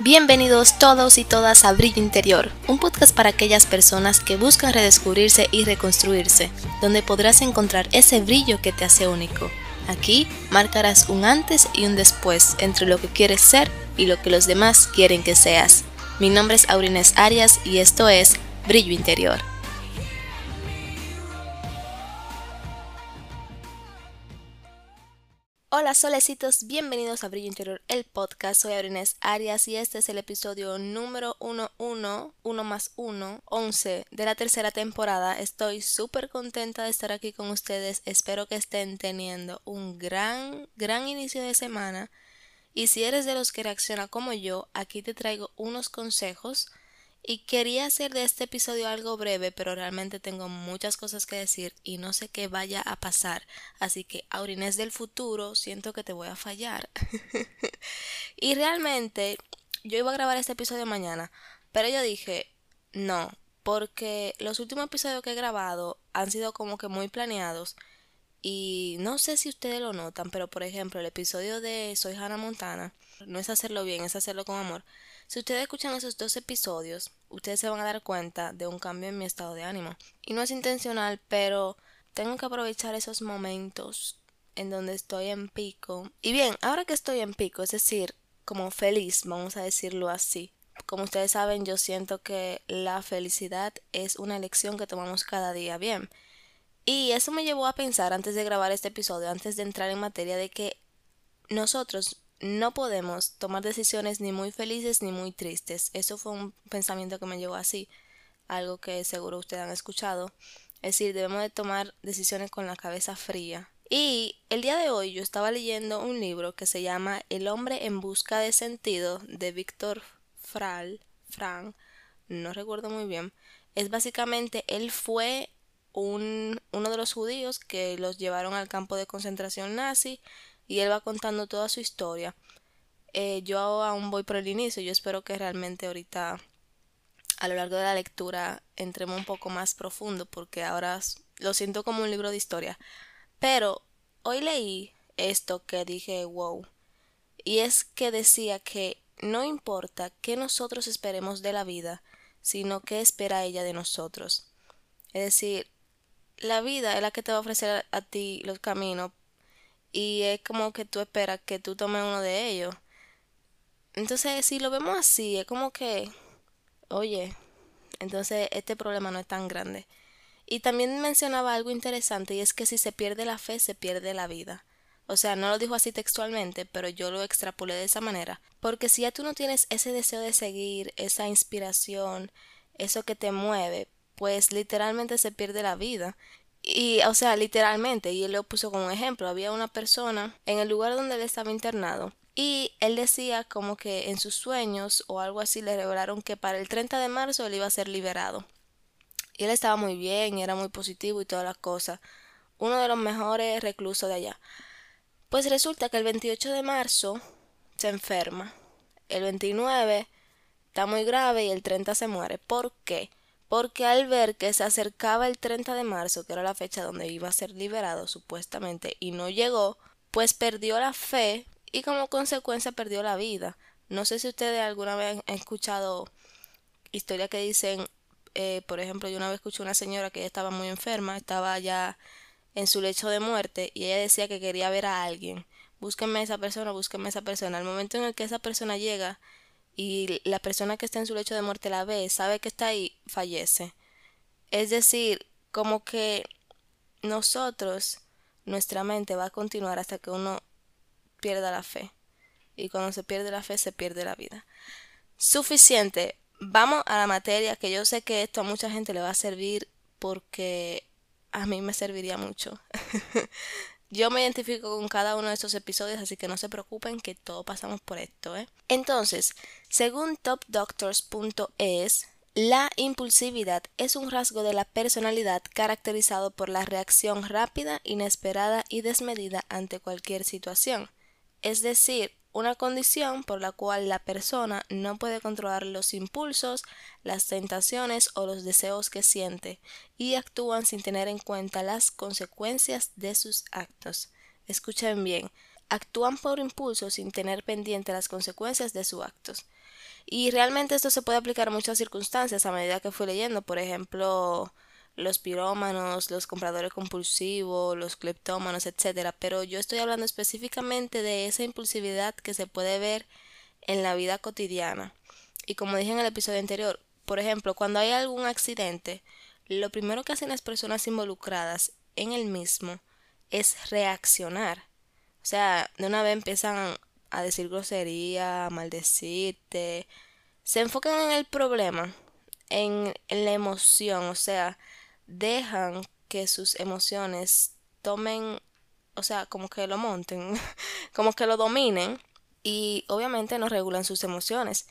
Bienvenidos todos y todas a Brillo Interior, un podcast para aquellas personas que buscan redescubrirse y reconstruirse, donde podrás encontrar ese brillo que te hace único. Aquí marcarás un antes y un después entre lo que quieres ser y lo que los demás quieren que seas. Mi nombre es Aurines Arias y esto es Brillo Interior. Hola solecitos, bienvenidos a Brillo Interior, el podcast. Soy Aurines Arias y este es el episodio número 11, 1 más 1, 11 de la tercera temporada. Estoy súper contenta de estar aquí con ustedes. Espero que estén teniendo un gran, gran inicio de semana. Y si eres de los que reacciona como yo, aquí te traigo unos consejos y quería hacer de este episodio algo breve, pero realmente tengo muchas cosas que decir y no sé qué vaya a pasar. Así que, Aurines del futuro, siento que te voy a fallar. y realmente, yo iba a grabar este episodio mañana, pero yo dije, no, porque los últimos episodios que he grabado han sido como que muy planeados. Y no sé si ustedes lo notan, pero por ejemplo, el episodio de Soy Hannah Montana no es hacerlo bien, es hacerlo con amor. Si ustedes escuchan esos dos episodios, ustedes se van a dar cuenta de un cambio en mi estado de ánimo. Y no es intencional, pero tengo que aprovechar esos momentos en donde estoy en pico. Y bien, ahora que estoy en pico, es decir, como feliz, vamos a decirlo así. Como ustedes saben, yo siento que la felicidad es una elección que tomamos cada día. Bien. Y eso me llevó a pensar antes de grabar este episodio, antes de entrar en materia, de que nosotros no podemos tomar decisiones ni muy felices ni muy tristes. Eso fue un pensamiento que me llevó así, algo que seguro ustedes han escuchado. Es decir, debemos de tomar decisiones con la cabeza fría. Y el día de hoy yo estaba leyendo un libro que se llama El hombre en busca de sentido de Víctor Fral, Frank, no recuerdo muy bien. Es básicamente, él fue un, uno de los judíos que los llevaron al campo de concentración nazi y él va contando toda su historia. Eh, yo aún voy por el inicio, yo espero que realmente ahorita a lo largo de la lectura entremos un poco más profundo porque ahora lo siento como un libro de historia. Pero hoy leí esto que dije wow. Y es que decía que no importa qué nosotros esperemos de la vida, sino qué espera ella de nosotros. Es decir, la vida es la que te va a ofrecer a ti los caminos y es como que tú esperas que tú tomes uno de ellos. Entonces, si lo vemos así, es como que, oye, entonces este problema no es tan grande. Y también mencionaba algo interesante y es que si se pierde la fe, se pierde la vida. O sea, no lo dijo así textualmente, pero yo lo extrapolé de esa manera. Porque si ya tú no tienes ese deseo de seguir, esa inspiración, eso que te mueve, pues literalmente se pierde la vida. Y, o sea, literalmente, y él lo puso como ejemplo, había una persona en el lugar donde él estaba internado y él decía como que en sus sueños o algo así le revelaron que para el 30 de marzo él iba a ser liberado. Y él estaba muy bien era muy positivo y todas las cosas. Uno de los mejores reclusos de allá. Pues resulta que el 28 de marzo se enferma. El 29 está muy grave y el 30 se muere. ¿Por qué? Porque al ver que se acercaba el 30 de marzo, que era la fecha donde iba a ser liberado supuestamente, y no llegó, pues perdió la fe y como consecuencia perdió la vida. No sé si ustedes alguna vez han escuchado historias que dicen, eh, por ejemplo, yo una vez escuché una señora que estaba muy enferma, estaba ya en su lecho de muerte y ella decía que quería ver a alguien. Búsquenme a esa persona, búsquenme a esa persona. Al momento en el que esa persona llega, y la persona que está en su lecho de muerte la ve, sabe que está ahí, fallece. Es decir, como que nosotros, nuestra mente va a continuar hasta que uno pierda la fe. Y cuando se pierde la fe, se pierde la vida. Suficiente. Vamos a la materia, que yo sé que esto a mucha gente le va a servir porque a mí me serviría mucho. Yo me identifico con cada uno de estos episodios, así que no se preocupen que todos pasamos por esto. ¿eh? Entonces, según topdoctors.es, la impulsividad es un rasgo de la personalidad caracterizado por la reacción rápida, inesperada y desmedida ante cualquier situación. Es decir, una condición por la cual la persona no puede controlar los impulsos, las tentaciones o los deseos que siente y actúan sin tener en cuenta las consecuencias de sus actos. Escuchen bien, actúan por impulso sin tener pendiente las consecuencias de sus actos. Y realmente esto se puede aplicar a muchas circunstancias a medida que fui leyendo, por ejemplo, los pirómanos, los compradores compulsivos, los cleptómanos, etcétera, pero yo estoy hablando específicamente de esa impulsividad que se puede ver en la vida cotidiana. Y como dije en el episodio anterior, por ejemplo, cuando hay algún accidente, lo primero que hacen las personas involucradas en el mismo es reaccionar. O sea, de una vez empiezan a decir grosería, a maldecirte. Se enfocan en el problema, en, en la emoción, o sea, dejan que sus emociones tomen, o sea, como que lo monten, como que lo dominen y obviamente no regulan sus emociones.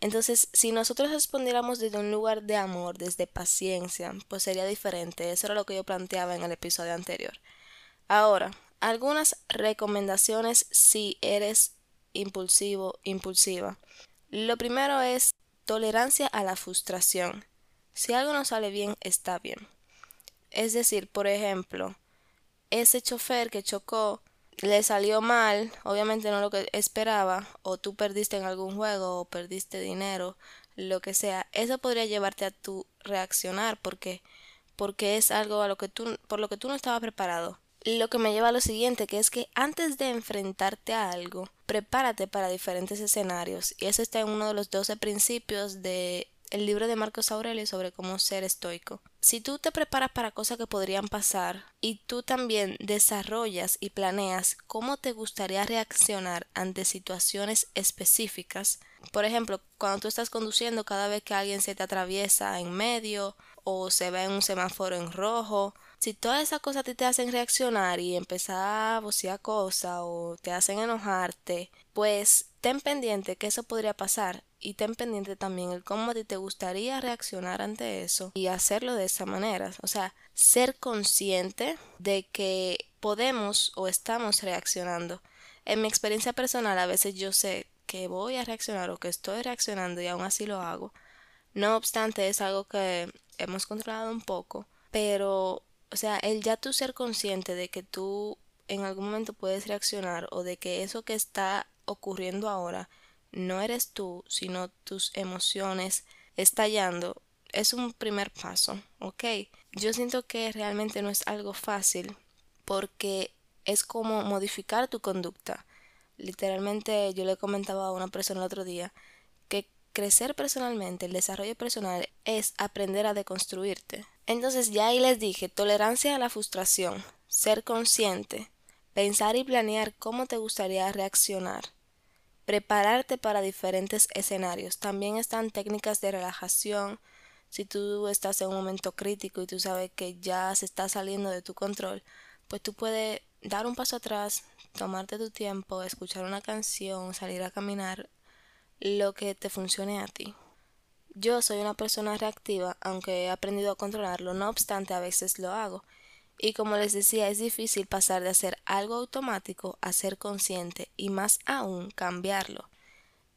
Entonces, si nosotros respondiéramos desde un lugar de amor, desde paciencia, pues sería diferente. Eso era lo que yo planteaba en el episodio anterior. Ahora, algunas recomendaciones si eres impulsivo, impulsiva. Lo primero es tolerancia a la frustración. Si algo no sale bien, está bien. Es decir, por ejemplo, ese chofer que chocó le salió mal, obviamente no lo que esperaba, o tú perdiste en algún juego, o perdiste dinero, lo que sea, eso podría llevarte a tu reaccionar porque porque es algo a lo que tú por lo que tú no estabas preparado. Lo que me lleva a lo siguiente, que es que antes de enfrentarte a algo, prepárate para diferentes escenarios. Y eso está en uno de los 12 principios de el libro de Marcos Aurelio sobre cómo ser estoico. Si tú te preparas para cosas que podrían pasar y tú también desarrollas y planeas cómo te gustaría reaccionar ante situaciones específicas, por ejemplo, cuando tú estás conduciendo cada vez que alguien se te atraviesa en medio o se ve en un semáforo en rojo, si todas esas cosas ti te hacen reaccionar y empezar a vocear cosas o te hacen enojarte, pues ten pendiente que eso podría pasar y ten pendiente también el cómo a te gustaría reaccionar ante eso y hacerlo de esa manera. O sea, ser consciente de que podemos o estamos reaccionando. En mi experiencia personal a veces yo sé que voy a reaccionar o que estoy reaccionando y aún así lo hago. No obstante, es algo que hemos controlado un poco, pero, o sea, el ya tú ser consciente de que tú en algún momento puedes reaccionar o de que eso que está ocurriendo ahora no eres tú, sino tus emociones estallando, es un primer paso, ¿ok? Yo siento que realmente no es algo fácil porque es como modificar tu conducta. Literalmente yo le comentaba a una persona el otro día que crecer personalmente, el desarrollo personal es aprender a deconstruirte. Entonces ya ahí les dije, tolerancia a la frustración, ser consciente, pensar y planear cómo te gustaría reaccionar prepararte para diferentes escenarios. También están técnicas de relajación. Si tú estás en un momento crítico y tú sabes que ya se está saliendo de tu control, pues tú puedes dar un paso atrás, tomarte tu tiempo, escuchar una canción, salir a caminar, lo que te funcione a ti. Yo soy una persona reactiva, aunque he aprendido a controlarlo, no obstante a veces lo hago. Y como les decía, es difícil pasar de hacer algo automático a ser consciente y más aún cambiarlo.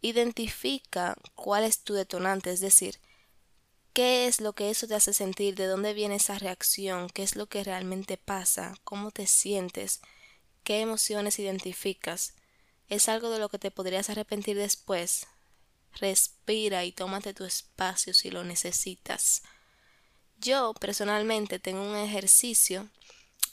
Identifica cuál es tu detonante, es decir, qué es lo que eso te hace sentir, de dónde viene esa reacción, qué es lo que realmente pasa, cómo te sientes, qué emociones identificas. ¿Es algo de lo que te podrías arrepentir después? Respira y tómate tu espacio si lo necesitas. Yo personalmente tengo un ejercicio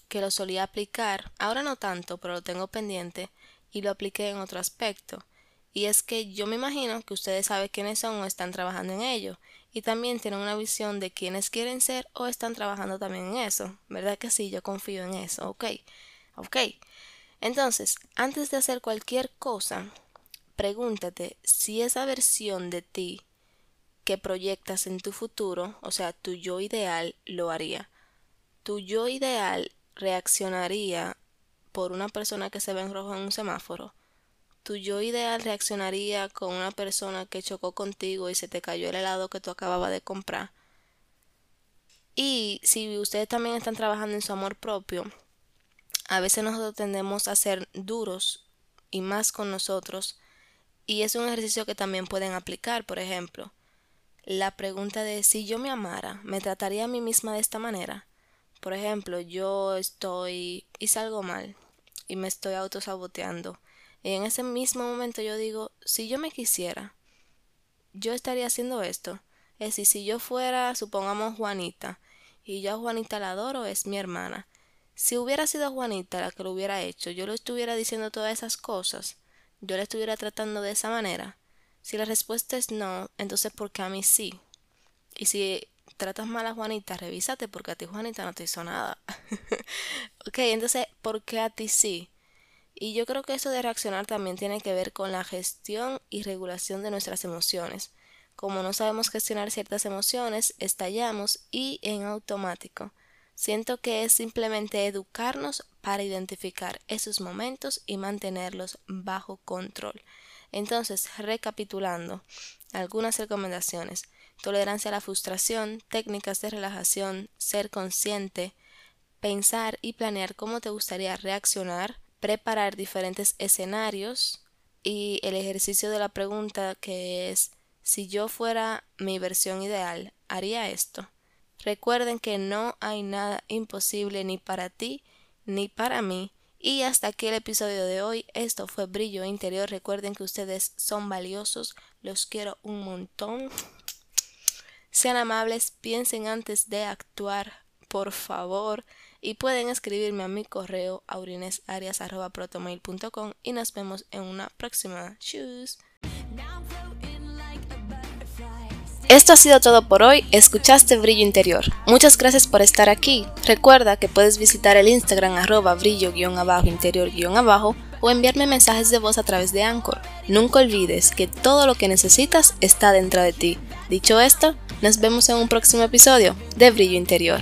que lo solía aplicar, ahora no tanto, pero lo tengo pendiente y lo apliqué en otro aspecto. Y es que yo me imagino que ustedes saben quiénes son o están trabajando en ello. Y también tienen una visión de quiénes quieren ser o están trabajando también en eso. ¿Verdad que sí? Yo confío en eso. Ok. Ok. Entonces, antes de hacer cualquier cosa, pregúntate si esa versión de ti que proyectas en tu futuro, o sea, tu yo ideal, lo haría. Tu yo ideal reaccionaría por una persona que se ve en rojo en un semáforo. Tu yo ideal reaccionaría con una persona que chocó contigo y se te cayó el helado que tú acababas de comprar. Y si ustedes también están trabajando en su amor propio, a veces nosotros tendemos a ser duros y más con nosotros. Y es un ejercicio que también pueden aplicar, por ejemplo la pregunta de si yo me amara, ¿me trataría a mí misma de esta manera? Por ejemplo, yo estoy y salgo mal y me estoy autosaboteando. Y en ese mismo momento yo digo, si yo me quisiera, yo estaría haciendo esto. Es decir, si yo fuera, supongamos Juanita, y yo a Juanita la adoro, es mi hermana. Si hubiera sido Juanita la que lo hubiera hecho, yo le estuviera diciendo todas esas cosas, yo le estuviera tratando de esa manera. Si la respuesta es no, entonces ¿por qué a mí sí? Y si tratas mal a Juanita, revísate porque a ti Juanita no te hizo nada. ok, entonces, ¿por qué a ti sí? Y yo creo que eso de reaccionar también tiene que ver con la gestión y regulación de nuestras emociones. Como no sabemos gestionar ciertas emociones, estallamos y en automático. Siento que es simplemente educarnos para identificar esos momentos y mantenerlos bajo control. Entonces, recapitulando, algunas recomendaciones. Tolerancia a la frustración, técnicas de relajación, ser consciente, pensar y planear cómo te gustaría reaccionar, preparar diferentes escenarios y el ejercicio de la pregunta que es si yo fuera mi versión ideal, haría esto. Recuerden que no hay nada imposible ni para ti ni para mí. Y hasta aquí el episodio de hoy. Esto fue Brillo Interior. Recuerden que ustedes son valiosos. Los quiero un montón. Sean amables, piensen antes de actuar, por favor. Y pueden escribirme a mi correo aurinesarias.protomail.com y nos vemos en una próxima. Choose. Esto ha sido todo por hoy, escuchaste Brillo Interior. Muchas gracias por estar aquí. Recuerda que puedes visitar el Instagram arroba brillo-interior-abajo o enviarme mensajes de voz a través de Anchor. Nunca olvides que todo lo que necesitas está dentro de ti. Dicho esto, nos vemos en un próximo episodio de Brillo Interior.